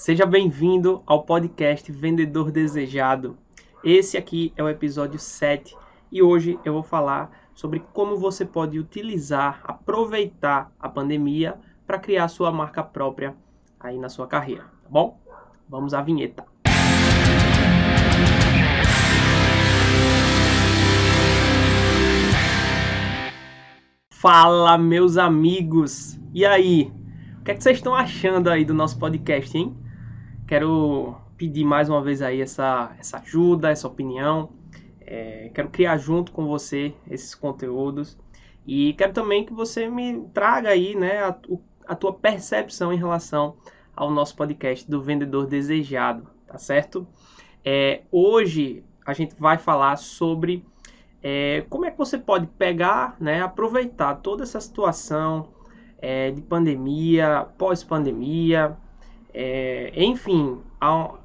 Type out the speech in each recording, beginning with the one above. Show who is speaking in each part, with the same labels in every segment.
Speaker 1: Seja bem-vindo ao podcast Vendedor Desejado. Esse aqui é o episódio 7 e hoje eu vou falar sobre como você pode utilizar, aproveitar a pandemia para criar sua marca própria aí na sua carreira, tá bom? Vamos à vinheta. Fala, meus amigos! E aí? O que, é que vocês estão achando aí do nosso podcast, hein? Quero pedir mais uma vez aí essa, essa ajuda, essa opinião. É, quero criar junto com você esses conteúdos. E quero também que você me traga aí né, a, a tua percepção em relação ao nosso podcast do Vendedor Desejado, tá certo? É, hoje a gente vai falar sobre é, como é que você pode pegar, né, aproveitar toda essa situação é, de pandemia, pós-pandemia, é, enfim,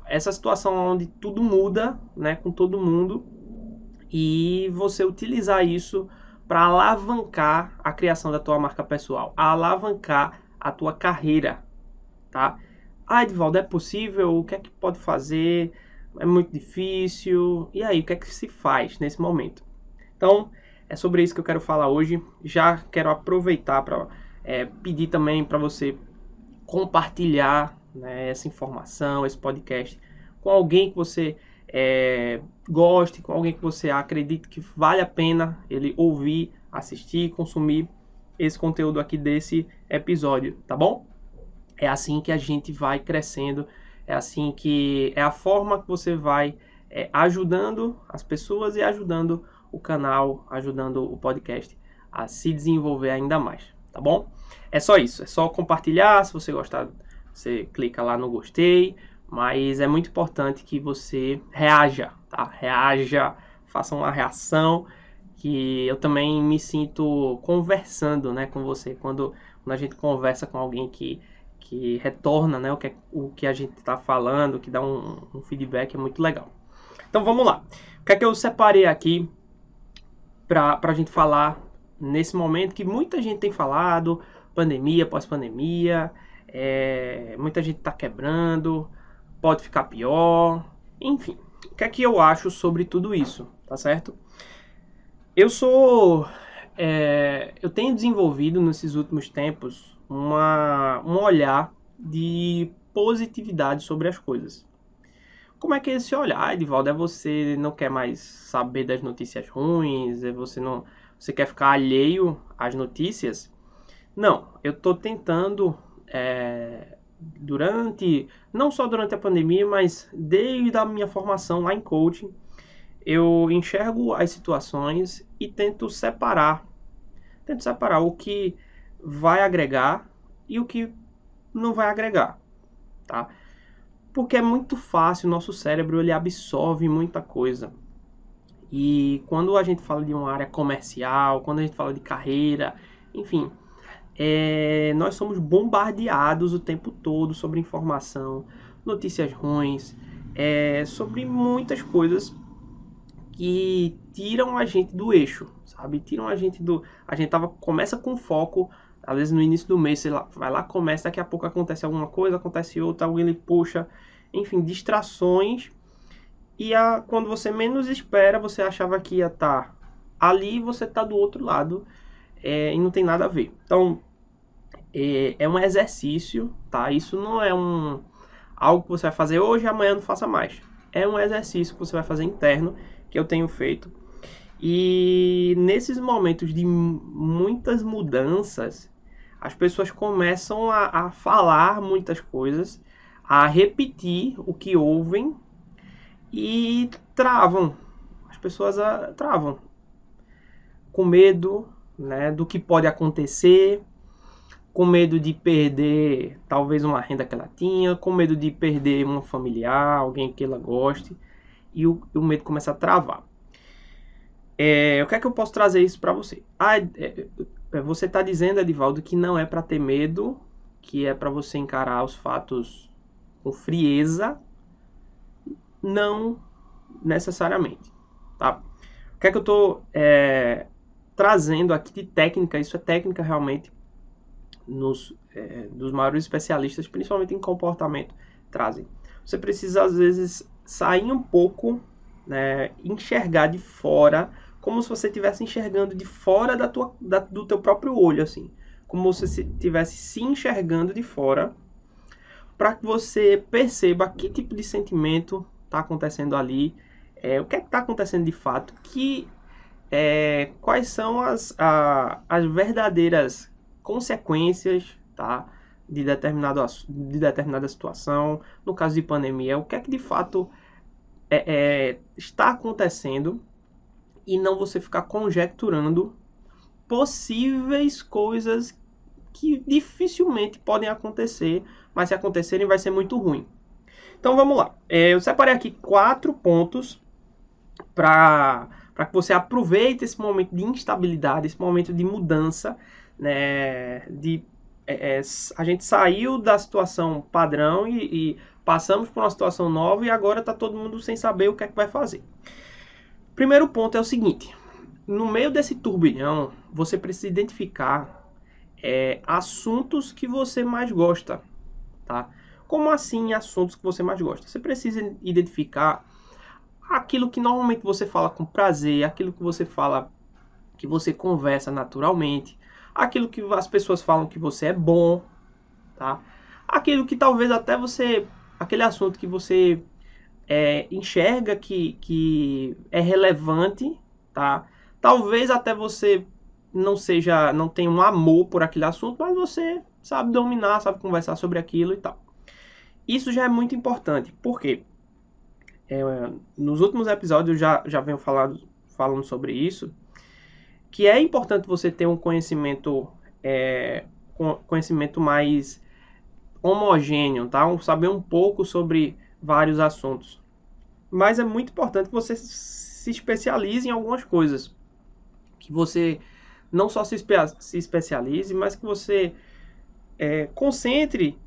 Speaker 1: essa situação onde tudo muda, né, com todo mundo, e você utilizar isso para alavancar a criação da tua marca pessoal, alavancar a tua carreira, tá? Ah, Edvaldo, é possível? O que é que pode fazer? É muito difícil. E aí, o que é que se faz nesse momento? Então, é sobre isso que eu quero falar hoje. Já quero aproveitar para é, pedir também para você compartilhar né, essa informação, esse podcast com alguém que você é, goste, com alguém que você acredite que vale a pena ele ouvir, assistir, consumir esse conteúdo aqui desse episódio, tá bom? É assim que a gente vai crescendo, é assim que é a forma que você vai é, ajudando as pessoas e ajudando o canal, ajudando o podcast a se desenvolver ainda mais, tá bom? É só isso, é só compartilhar, se você gostar, você clica lá no gostei, mas é muito importante que você reaja, tá? Reaja, faça uma reação, que eu também me sinto conversando, né, com você, quando, quando a gente conversa com alguém que que retorna né, o, que, o que a gente está falando, que dá um, um, feedback, é muito legal. Então vamos lá. O que é que eu separei aqui para a gente falar nesse momento que muita gente tem falado, pandemia, pós-pandemia, é, muita gente está quebrando, pode ficar pior, enfim. O que é que eu acho sobre tudo isso, tá certo? Eu sou... É, eu tenho desenvolvido nesses últimos tempos uma, um olhar de positividade sobre as coisas. Como é que é esse olhar, Edvaldo? É você não quer mais saber das notícias ruins? É você não você quer ficar alheio às notícias? Não, eu estou tentando é, durante não só durante a pandemia, mas desde a minha formação lá em coaching, eu enxergo as situações e tento separar, tento separar o que vai agregar e o que não vai agregar, tá? Porque é muito fácil, o nosso cérebro ele absorve muita coisa. E quando a gente fala de uma área comercial, quando a gente fala de carreira, enfim, é, nós somos bombardeados o tempo todo sobre informação, notícias ruins, é, sobre muitas coisas que tiram a gente do eixo, sabe? Tiram a gente do. A gente tava, começa com foco às vezes no início do mês você vai lá, começa, daqui a pouco acontece alguma coisa, acontece outra, alguém lhe puxa, enfim, distrações. E a, quando você menos espera, você achava que ia estar tá ali, você está do outro lado é, e não tem nada a ver. Então, é, é, um exercício, tá? Isso não é um algo que você vai fazer hoje e amanhã não faça mais. É um exercício que você vai fazer interno, que eu tenho feito. E nesses momentos de muitas mudanças, as pessoas começam a, a falar muitas coisas, a repetir o que ouvem e travam. As pessoas a, ah, travam com medo né, do que pode acontecer, com medo de perder talvez uma renda que ela tinha, com medo de perder um familiar, alguém que ela goste, e o, o medo começa a travar. É, o que é que eu posso trazer isso para você? Ah, é, é, você está dizendo, Edivaldo, que não é para ter medo, que é para você encarar os fatos com frieza? Não necessariamente, tá? O que é que eu estou é, trazendo aqui de técnica? Isso é técnica realmente nos, é, dos maiores especialistas, principalmente em comportamento, trazem. Você precisa, às vezes, sair um pouco, né, enxergar de fora, como se você estivesse enxergando de fora da tua, da, do teu próprio olho, assim. Como se você estivesse se enxergando de fora, para que você perceba que tipo de sentimento está acontecendo ali, é, o que é está acontecendo de fato, que é, quais são as, a, as verdadeiras consequências tá, de, determinado, de determinada situação, no caso de pandemia, o que é que de fato é, é, está acontecendo e não você ficar conjecturando possíveis coisas que dificilmente podem acontecer, mas se acontecerem vai ser muito ruim. Então vamos lá. É, eu separei aqui quatro pontos para que você aproveite esse momento de instabilidade, esse momento de mudança, né, de é, é, a gente saiu da situação padrão e, e passamos para uma situação nova e agora está todo mundo sem saber o que é que vai fazer. Primeiro ponto é o seguinte: no meio desse turbilhão, você precisa identificar é, assuntos que você mais gosta, tá? Como assim assuntos que você mais gosta? Você precisa identificar aquilo que normalmente você fala com prazer, aquilo que você fala que você conversa naturalmente, aquilo que as pessoas falam que você é bom, tá? Aquilo que talvez até você, aquele assunto que você é, enxerga que, que é relevante, tá? Talvez até você não seja, não tenha um amor por aquele assunto, mas você sabe dominar, sabe conversar sobre aquilo e tal. Isso já é muito importante, porque é, nos últimos episódios eu já, já venho falando, falando sobre isso, que é importante você ter um conhecimento, é, conhecimento mais homogêneo, tá? Saber um pouco sobre vários assuntos. Mas é muito importante que você se especialize em algumas coisas. Que você não só se, espe se especialize, mas que você é, concentre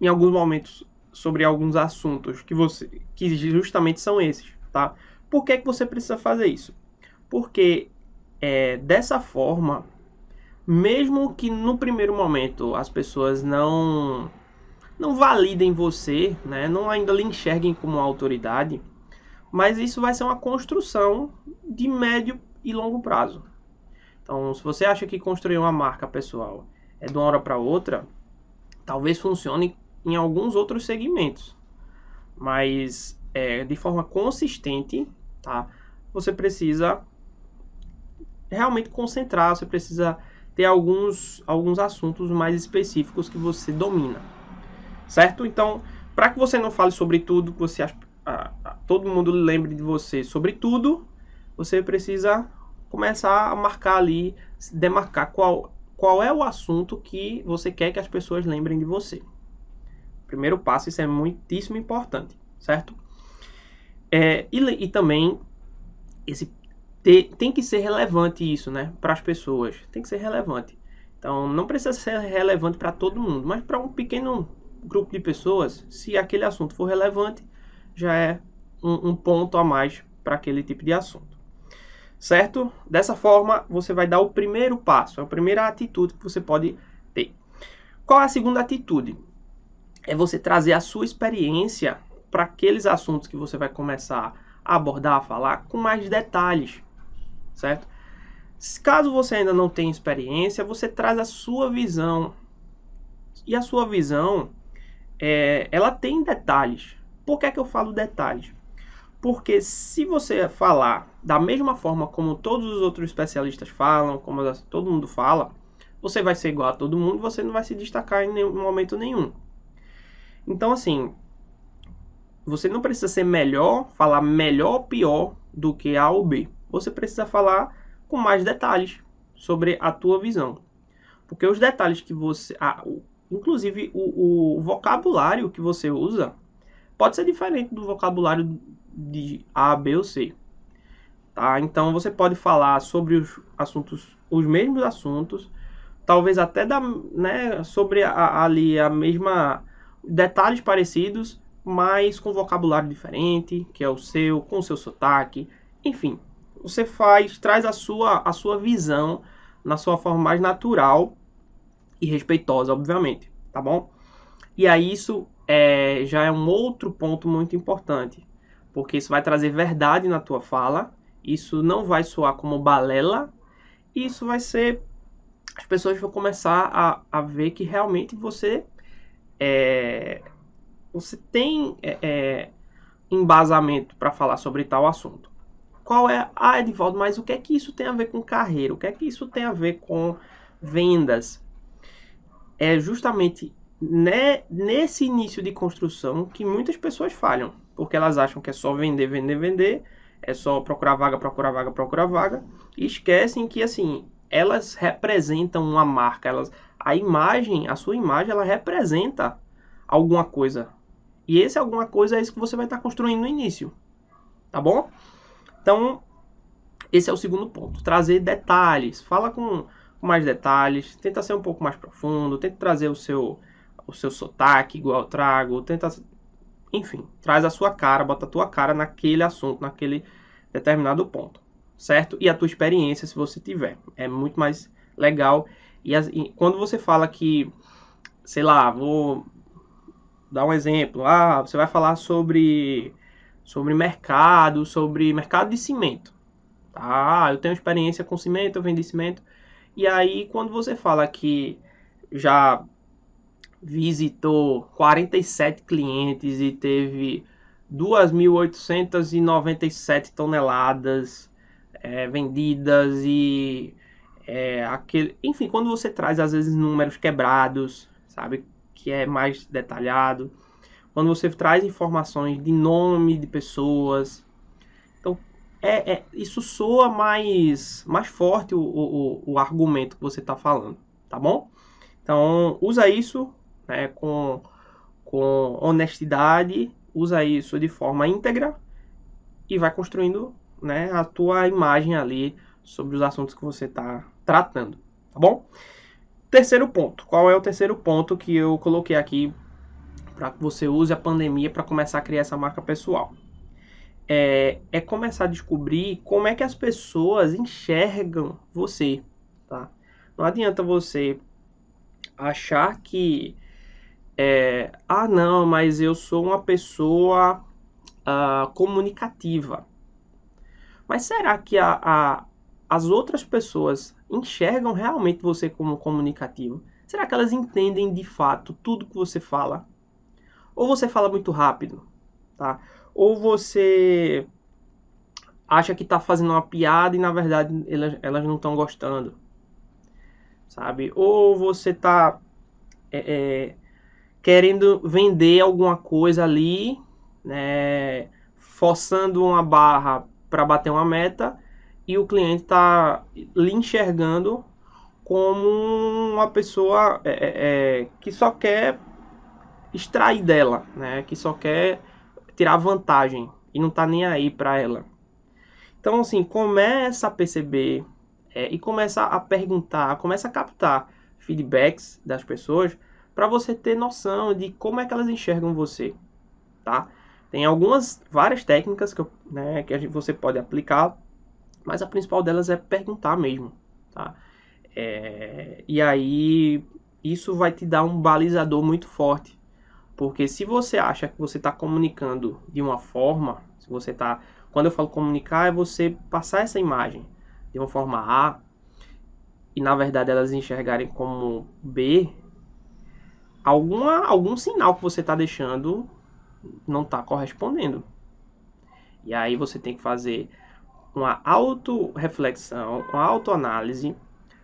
Speaker 1: em alguns momentos sobre alguns assuntos que você que justamente são esses, tá? Por que, que você precisa fazer isso? Porque é, dessa forma, mesmo que no primeiro momento as pessoas não não validem você, né, não ainda lhe enxerguem como autoridade, mas isso vai ser uma construção de médio e longo prazo. Então, se você acha que construir uma marca pessoal é de uma hora para outra, talvez funcione em alguns outros segmentos, mas é, de forma consistente, tá? Você precisa realmente concentrar, você precisa ter alguns, alguns assuntos mais específicos que você domina, certo? Então, para que você não fale sobre tudo, que você ah, todo mundo lembre de você sobre tudo, você precisa começar a marcar ali, demarcar qual, qual é o assunto que você quer que as pessoas lembrem de você. Primeiro passo, isso é muitíssimo importante, certo? É, e, e também esse tem que ser relevante isso, né, para as pessoas. Tem que ser relevante. Então, não precisa ser relevante para todo mundo, mas para um pequeno grupo de pessoas, se aquele assunto for relevante, já é um, um ponto a mais para aquele tipo de assunto. Certo? Dessa forma, você vai dar o primeiro passo, a primeira atitude que você pode ter. Qual é a segunda atitude? É você trazer a sua experiência para aqueles assuntos que você vai começar a abordar, a falar com mais detalhes certo? Caso você ainda não tenha experiência, você traz a sua visão. E a sua visão, é, ela tem detalhes. Por que, é que eu falo detalhes? Porque se você falar da mesma forma como todos os outros especialistas falam, como todo mundo fala, você vai ser igual a todo mundo, você não vai se destacar em nenhum momento nenhum. Então, assim, você não precisa ser melhor, falar melhor ou pior do que A ou B você precisa falar com mais detalhes sobre a tua visão. Porque os detalhes que você. Ah, inclusive o, o, vocabulário que você usa pode ser diferente do vocabulário de A, B ou C. Tá? Então você pode falar sobre os assuntos, os mesmos assuntos, talvez até da, né, sobre a, ali a mesma detalhes parecidos, mas com vocabulário diferente, que é o seu, com o seu sotaque, enfim, você faz, traz a sua, a sua visão na sua forma mais natural e respeitosa, obviamente, tá bom? E aí isso é, já é um outro ponto muito importante, porque isso vai trazer verdade na tua fala, isso não vai soar como balela, isso vai ser. As pessoas vão começar a, a ver que realmente você é, você tem é, é embasamento para falar sobre tal assunto. Qual é? Ah, Edivaldo, mas o que é que isso tem a ver com carreira? O que é que isso tem a ver com vendas? É justamente né, nesse início de construção que muitas pessoas falham, porque elas acham que é só vender, vender, vender, é só procurar vaga, procurar vaga, procurar vaga, e esquecem que assim elas representam uma marca, elas, a imagem, a sua imagem, ela representa alguma coisa. E esse alguma coisa é isso que você vai estar construindo no início, tá bom? Então esse é o segundo ponto, trazer detalhes, fala com mais detalhes, tenta ser um pouco mais profundo, tenta trazer o seu o seu sotaque igual eu trago, tenta. Enfim, traz a sua cara, bota a tua cara naquele assunto, naquele determinado ponto, certo? E a tua experiência, se você tiver. É muito mais legal. E, as, e quando você fala que, sei lá, vou dar um exemplo. Ah, você vai falar sobre, sobre mercado, sobre mercado de cimento. Ah, eu tenho experiência com cimento, eu vendi cimento. E aí, quando você fala que já visitou 47 clientes e teve 2.897 toneladas é, vendidas e é, aquele, enfim, quando você traz às vezes números quebrados, sabe, que é mais detalhado, quando você traz informações de nome de pessoas, então é, é isso soa mais mais forte o, o, o argumento que você está falando, tá bom? Então usa isso né, com, com honestidade, usa isso de forma íntegra e vai construindo né, a tua imagem ali sobre os assuntos que você está tratando, tá bom? Terceiro ponto. Qual é o terceiro ponto que eu coloquei aqui para que você use a pandemia para começar a criar essa marca pessoal? É, é, começar a descobrir como é que as pessoas enxergam você, tá? Não adianta você achar que é, ah, não, mas eu sou uma pessoa uh, comunicativa. Mas será que a, a, as outras pessoas enxergam realmente você como comunicativo? Será que elas entendem de fato tudo que você fala? Ou você fala muito rápido, tá? Ou você acha que está fazendo uma piada e na verdade elas, elas não estão gostando, sabe? Ou você está é, é, querendo vender alguma coisa ali, né, forçando uma barra para bater uma meta e o cliente está lhe enxergando como uma pessoa é, é, é, que só quer extrair dela, né, que só quer tirar vantagem e não está nem aí para ela. Então, assim, começa a perceber é, e começa a perguntar, começa a captar feedbacks das pessoas para você ter noção de como é que elas enxergam você, tá? Tem algumas, várias técnicas que, eu, né, que gente, você pode aplicar, mas a principal delas é perguntar mesmo, tá? É, e aí isso vai te dar um balizador muito forte, porque se você acha que você está comunicando de uma forma, se você está, quando eu falo comunicar é você passar essa imagem de uma forma A e na verdade elas enxergarem como B, alguma, algum sinal que você está deixando não está correspondendo. E aí você tem que fazer uma auto-reflexão, uma autoanálise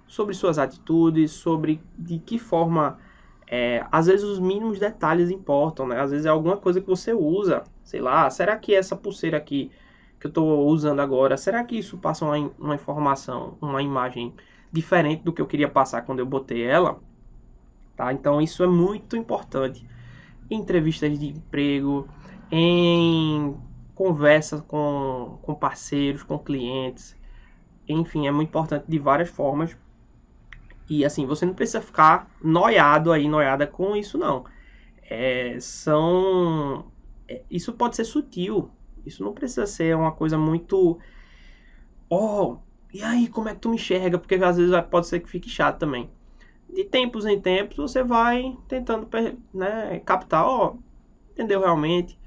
Speaker 1: sobre suas atitudes, sobre de que forma. É, às vezes os mínimos detalhes importam, né? Às vezes é alguma coisa que você usa, sei lá, será que essa pulseira aqui que eu estou usando agora, será que isso passa uma, uma informação, uma imagem diferente do que eu queria passar quando eu botei ela? Tá? Então isso é muito importante entrevistas de emprego, em conversas com, com parceiros, com clientes. Enfim, é muito importante de várias formas. E assim, você não precisa ficar noiado aí, noiada com isso não. É, são é, isso pode ser sutil. Isso não precisa ser uma coisa muito oh, e aí, como é que tu me enxerga? Porque às vezes pode ser que fique chato também de tempos em tempos você vai tentando né, captar, ó, entendeu realmente?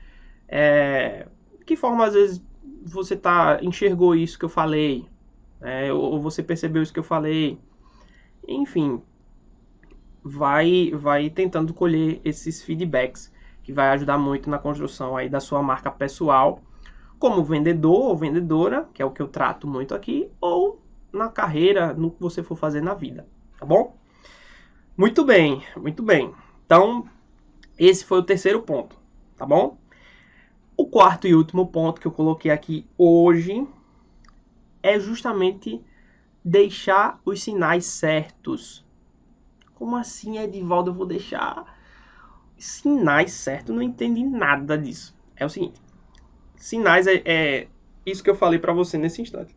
Speaker 1: É, que forma às vezes você tá enxergou isso que eu falei, né? ou você percebeu isso que eu falei, enfim, vai vai tentando colher esses feedbacks que vai ajudar muito na construção aí da sua marca pessoal como vendedor ou vendedora, que é o que eu trato muito aqui, ou na carreira, no que você for fazer na vida, tá bom? Muito bem, muito bem. Então, esse foi o terceiro ponto, tá bom? O quarto e último ponto que eu coloquei aqui hoje é justamente deixar os sinais certos. Como assim, Edivaldo, eu vou deixar sinais certos? Não entendi nada disso. É o seguinte, sinais é, é isso que eu falei para você nesse instante.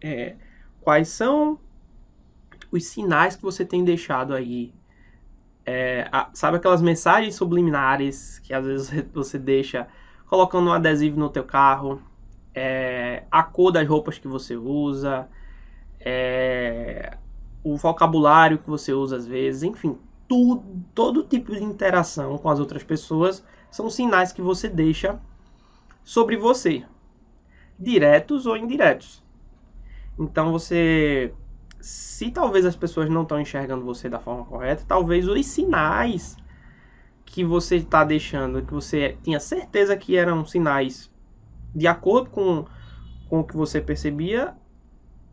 Speaker 1: É, quais são os sinais que você tem deixado aí é, a, sabe aquelas mensagens subliminares que às vezes você deixa colocando um adesivo no teu carro, é, a cor das roupas que você usa, é, o vocabulário que você usa às vezes, enfim, tudo, todo tipo de interação com as outras pessoas são sinais que você deixa sobre você, diretos ou indiretos. Então você se talvez as pessoas não estão enxergando você da forma correta, talvez os sinais que você está deixando, que você tinha certeza que eram sinais de acordo com, com o que você percebia,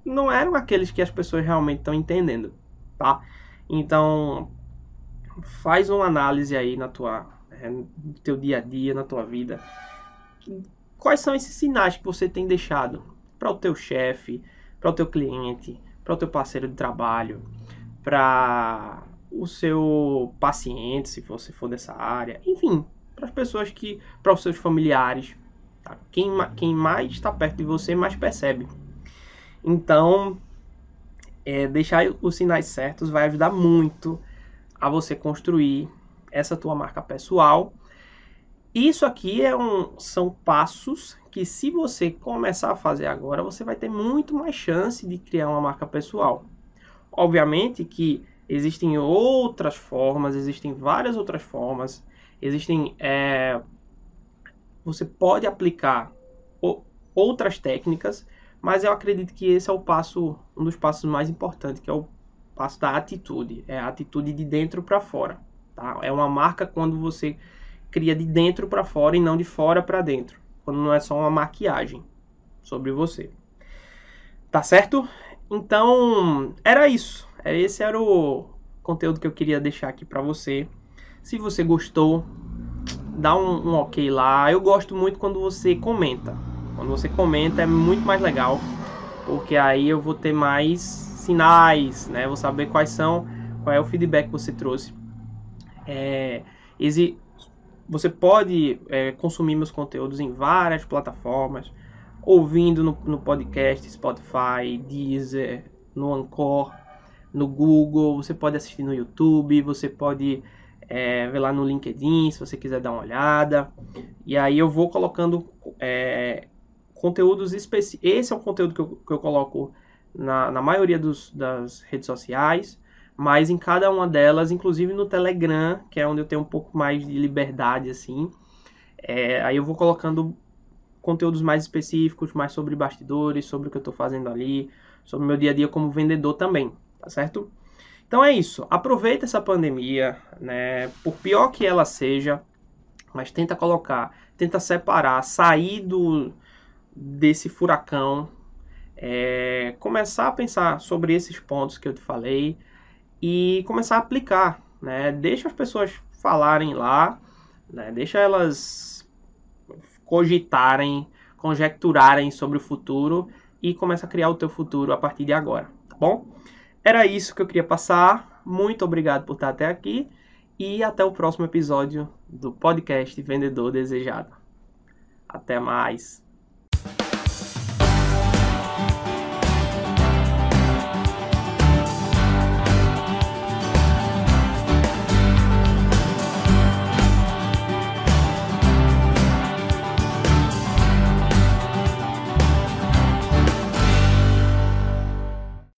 Speaker 1: não eram aqueles que as pessoas realmente estão entendendo, tá? Então, faz uma análise aí na tua, é, no teu dia a dia, na tua vida. Quais são esses sinais que você tem deixado para o teu chefe, para o teu cliente, para o teu parceiro de trabalho, para o seu paciente, se você for dessa área, enfim, para as pessoas que, para os seus familiares, tá? quem, quem mais está perto de você mais percebe. Então, é, deixar os sinais certos vai ajudar muito a você construir essa tua marca pessoal. Isso aqui é um, são passos que se você começar a fazer agora, você vai ter muito mais chance de criar uma marca pessoal. Obviamente que existem outras formas, existem várias outras formas, existem. É, você pode aplicar outras técnicas, mas eu acredito que esse é o passo, um dos passos mais importantes, que é o passo da atitude, é a atitude de dentro para fora. Tá? É uma marca quando você cria de dentro para fora e não de fora para dentro quando não é só uma maquiagem sobre você. Tá certo? Então, era isso. Esse era o conteúdo que eu queria deixar aqui para você. Se você gostou, dá um, um, ok lá. Eu gosto muito quando você comenta. Quando você comenta é muito mais legal, porque aí eu vou ter mais sinais, né? Vou saber quais são, qual é o feedback que você trouxe. É, você pode é, consumir meus conteúdos em várias plataformas, ouvindo no, no, podcast Spotify, Deezer, no Anchor, no Google, você pode assistir no YouTube, você pode é, ver lá no LinkedIn se você quiser dar uma olhada. E aí eu vou colocando é, conteúdos específicos. Esse é um conteúdo que eu, que eu coloco na, na maioria dos, das redes sociais mas em cada uma delas, inclusive no Telegram, que é onde eu tenho um pouco mais de liberdade, assim, é, aí eu vou colocando conteúdos mais específicos, mais sobre bastidores, sobre o que eu estou fazendo ali, sobre meu dia a dia como vendedor também, tá certo? Então é isso, aproveita essa pandemia, né, por pior que ela seja, mas tenta colocar, tenta separar, sair do, desse furacão, é, começar a pensar sobre esses pontos que eu te falei, e começar a aplicar, né? Deixa as pessoas falarem lá, né? Deixa elas cogitarem, conjecturarem sobre o futuro e começa a criar o teu futuro a partir de agora, tá bom? Era isso que eu queria passar. Muito obrigado por estar até aqui e até o próximo episódio do podcast Vendedor Desejado. Até mais.